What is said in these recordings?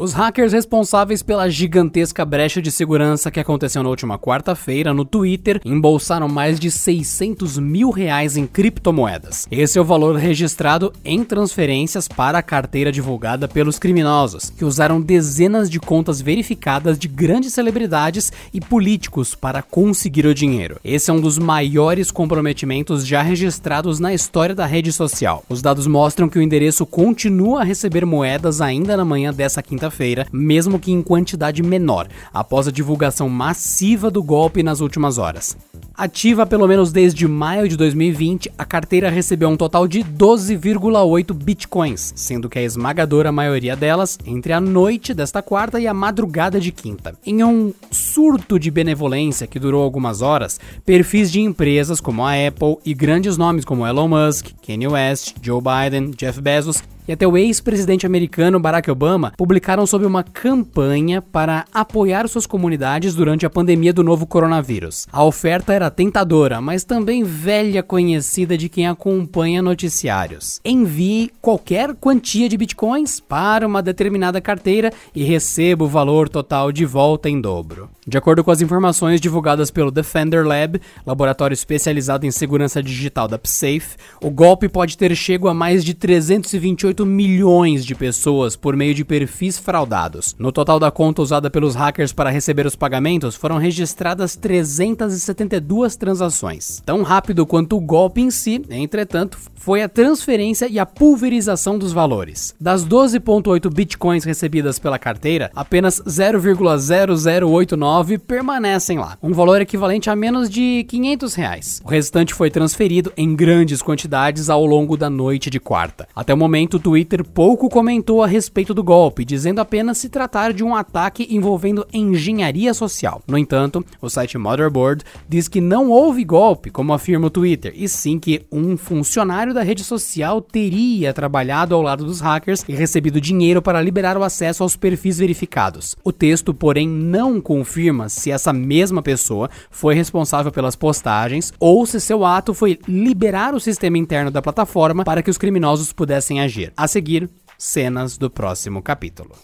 Os hackers responsáveis pela gigantesca brecha de segurança que aconteceu na última quarta-feira no Twitter embolsaram mais de 600 mil reais em criptomoedas. Esse é o valor registrado em transferências para a carteira divulgada pelos criminosos, que usaram dezenas de contas verificadas de grandes celebridades e políticos para conseguir o dinheiro. Esse é um dos maiores comprometimentos já registrados na história da rede social. Os dados mostram que o endereço continua a receber moedas ainda na manhã dessa quinta quinta-feira, mesmo que em quantidade menor, após a divulgação massiva do golpe nas últimas horas. Ativa pelo menos desde maio de 2020, a carteira recebeu um total de 12,8 bitcoins, sendo que a esmagadora maioria delas entre a noite desta quarta e a madrugada de quinta. Em um surto de benevolência que durou algumas horas, perfis de empresas como a Apple e grandes nomes como Elon Musk, Kanye West, Joe Biden, Jeff Bezos e até o ex-presidente americano Barack Obama publicaram sobre uma campanha para apoiar suas comunidades durante a pandemia do novo coronavírus. A oferta era tentadora, mas também velha conhecida de quem acompanha noticiários. Envie qualquer quantia de bitcoins para uma determinada carteira e receba o valor total de volta em dobro. De acordo com as informações divulgadas pelo Defender Lab, laboratório especializado em segurança digital da PSafe, o golpe pode ter chego a mais de 328 8 milhões de pessoas por meio de perfis fraudados. No total da conta usada pelos hackers para receber os pagamentos, foram registradas 372 transações. Tão rápido quanto o golpe em si, entretanto, foi a transferência e a pulverização dos valores. Das 12,8 bitcoins recebidas pela carteira, apenas 0,0089 permanecem lá, um valor equivalente a menos de 500 reais. O restante foi transferido em grandes quantidades ao longo da noite de quarta. Até o momento, Twitter pouco comentou a respeito do golpe, dizendo apenas se tratar de um ataque envolvendo engenharia social. No entanto, o site Motherboard diz que não houve golpe, como afirma o Twitter, e sim que um funcionário da rede social teria trabalhado ao lado dos hackers e recebido dinheiro para liberar o acesso aos perfis verificados. O texto, porém, não confirma se essa mesma pessoa foi responsável pelas postagens ou se seu ato foi liberar o sistema interno da plataforma para que os criminosos pudessem agir. A seguir, cenas do próximo capítulo.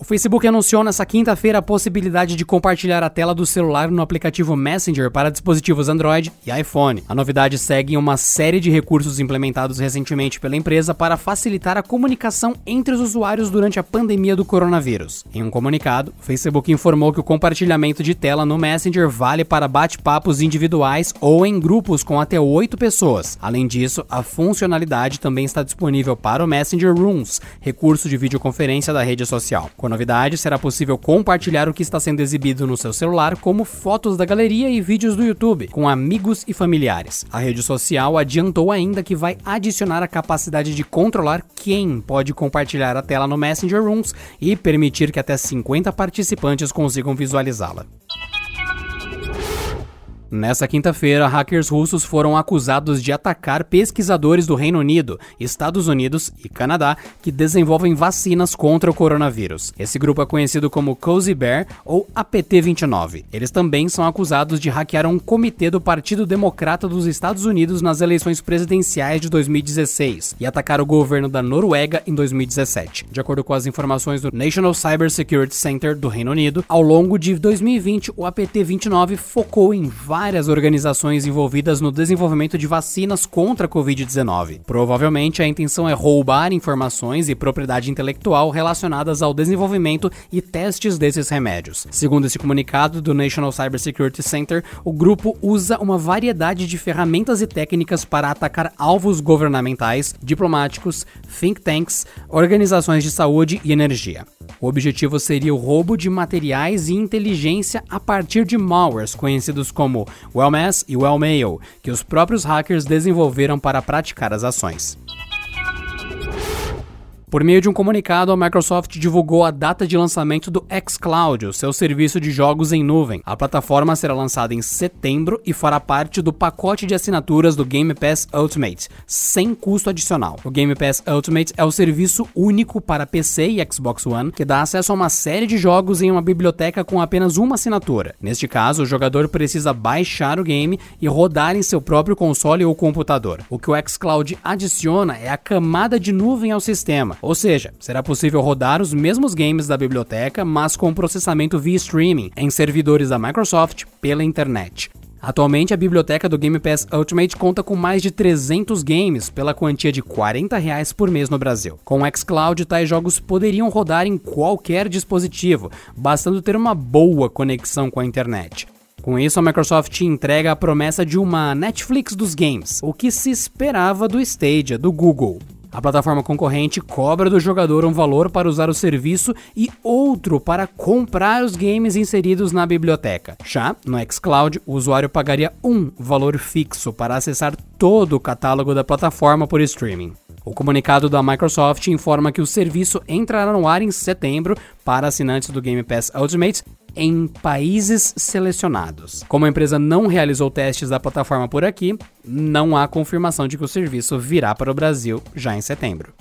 O Facebook anunciou nesta quinta-feira a possibilidade de compartilhar a tela do celular no aplicativo Messenger para dispositivos Android e iPhone. A novidade segue uma série de recursos implementados recentemente pela empresa para facilitar a comunicação entre os usuários durante a pandemia do coronavírus. Em um comunicado, o Facebook informou que o compartilhamento de tela no Messenger vale para bate-papos individuais ou em grupos com até 8 pessoas. Além disso, a funcionalidade também está disponível para o Messenger Rooms, recurso de videoconferência da rede social. A novidade, será possível compartilhar o que está sendo exibido no seu celular, como fotos da galeria e vídeos do YouTube, com amigos e familiares. A rede social adiantou ainda que vai adicionar a capacidade de controlar quem pode compartilhar a tela no Messenger Rooms e permitir que até 50 participantes consigam visualizá-la. Nessa quinta-feira, hackers russos foram acusados de atacar pesquisadores do Reino Unido, Estados Unidos e Canadá que desenvolvem vacinas contra o coronavírus. Esse grupo é conhecido como Cozy Bear ou APT-29. Eles também são acusados de hackear um comitê do Partido Democrata dos Estados Unidos nas eleições presidenciais de 2016 e atacar o governo da Noruega em 2017. De acordo com as informações do National Cyber Security Center do Reino Unido, ao longo de 2020, o APT-29 focou em vários várias organizações envolvidas no desenvolvimento de vacinas contra a Covid-19. Provavelmente a intenção é roubar informações e propriedade intelectual relacionadas ao desenvolvimento e testes desses remédios. Segundo esse comunicado do National Cybersecurity Center, o grupo usa uma variedade de ferramentas e técnicas para atacar alvos governamentais, diplomáticos, think tanks, organizações de saúde e energia. O objetivo seria o roubo de materiais e inteligência a partir de malwares conhecidos como Wellmass e Wellmail, que os próprios hackers desenvolveram para praticar as ações. Por meio de um comunicado, a Microsoft divulgou a data de lançamento do xCloud, o seu serviço de jogos em nuvem. A plataforma será lançada em setembro e fará parte do pacote de assinaturas do Game Pass Ultimate, sem custo adicional. O Game Pass Ultimate é o serviço único para PC e Xbox One que dá acesso a uma série de jogos em uma biblioteca com apenas uma assinatura. Neste caso, o jogador precisa baixar o game e rodar em seu próprio console ou computador. O que o xCloud adiciona é a camada de nuvem ao sistema ou seja, será possível rodar os mesmos games da biblioteca, mas com processamento via streaming em servidores da Microsoft pela internet. Atualmente, a biblioteca do Game Pass Ultimate conta com mais de 300 games pela quantia de 40 reais por mês no Brasil. Com o xCloud, tais jogos poderiam rodar em qualquer dispositivo, bastando ter uma boa conexão com a internet. Com isso, a Microsoft entrega a promessa de uma Netflix dos games, o que se esperava do Stadia, do Google. A plataforma concorrente cobra do jogador um valor para usar o serviço e outro para comprar os games inseridos na biblioteca. Já no xCloud, o usuário pagaria um valor fixo para acessar todo o catálogo da plataforma por streaming. O comunicado da Microsoft informa que o serviço entrará no ar em setembro para assinantes do Game Pass Ultimate em países selecionados. Como a empresa não realizou testes da plataforma por aqui, não há confirmação de que o serviço virá para o Brasil já em setembro.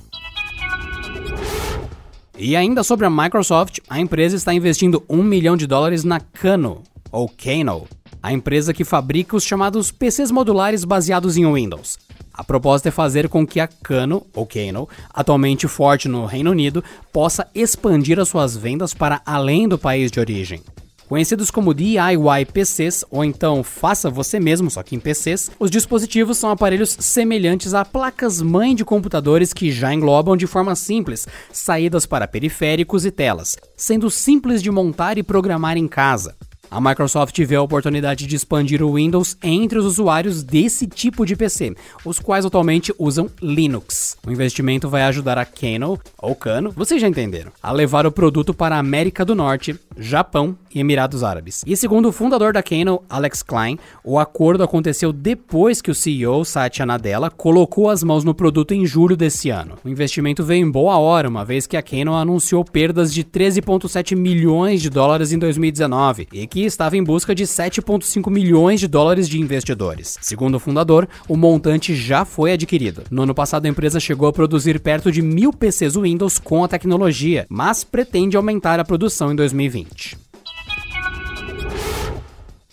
E ainda sobre a Microsoft, a empresa está investindo um milhão de dólares na Kano, ou Kano, a empresa que fabrica os chamados PCs modulares baseados em Windows. A proposta é fazer com que a Kano, ou Kano, atualmente forte no Reino Unido, possa expandir as suas vendas para além do país de origem. Conhecidos como DIY PCs, ou então faça você mesmo, só que em PCs, os dispositivos são aparelhos semelhantes a placas-mãe de computadores que já englobam de forma simples saídas para periféricos e telas, sendo simples de montar e programar em casa. A Microsoft vê a oportunidade de expandir o Windows entre os usuários desse tipo de PC, os quais atualmente usam Linux. O investimento vai ajudar a Kano, ou Kano, vocês já entenderam, a levar o produto para a América do Norte, Japão e Emirados Árabes. E segundo o fundador da Kano, Alex Klein, o acordo aconteceu depois que o CEO, Satya Nadella, colocou as mãos no produto em julho desse ano. O investimento veio em boa hora, uma vez que a Kano anunciou perdas de 13,7 milhões de dólares em 2019 e que estava em busca de 7,5 milhões de dólares de investidores. Segundo o fundador, o montante já foi adquirido. No ano passado, a empresa chegou a produzir perto de mil PCs Windows com a tecnologia, mas pretende aumentar a produção em 2020.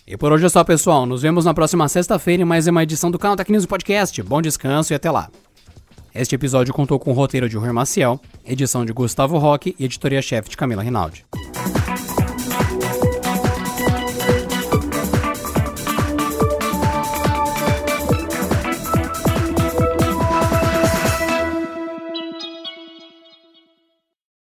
E por hoje é só, pessoal. Nos vemos na próxima sexta-feira em mais uma edição do Canal News Podcast. Bom descanso e até lá. Este episódio contou com o roteiro de Rui Maciel, edição de Gustavo Roque e editoria-chefe de Camila Rinaldi.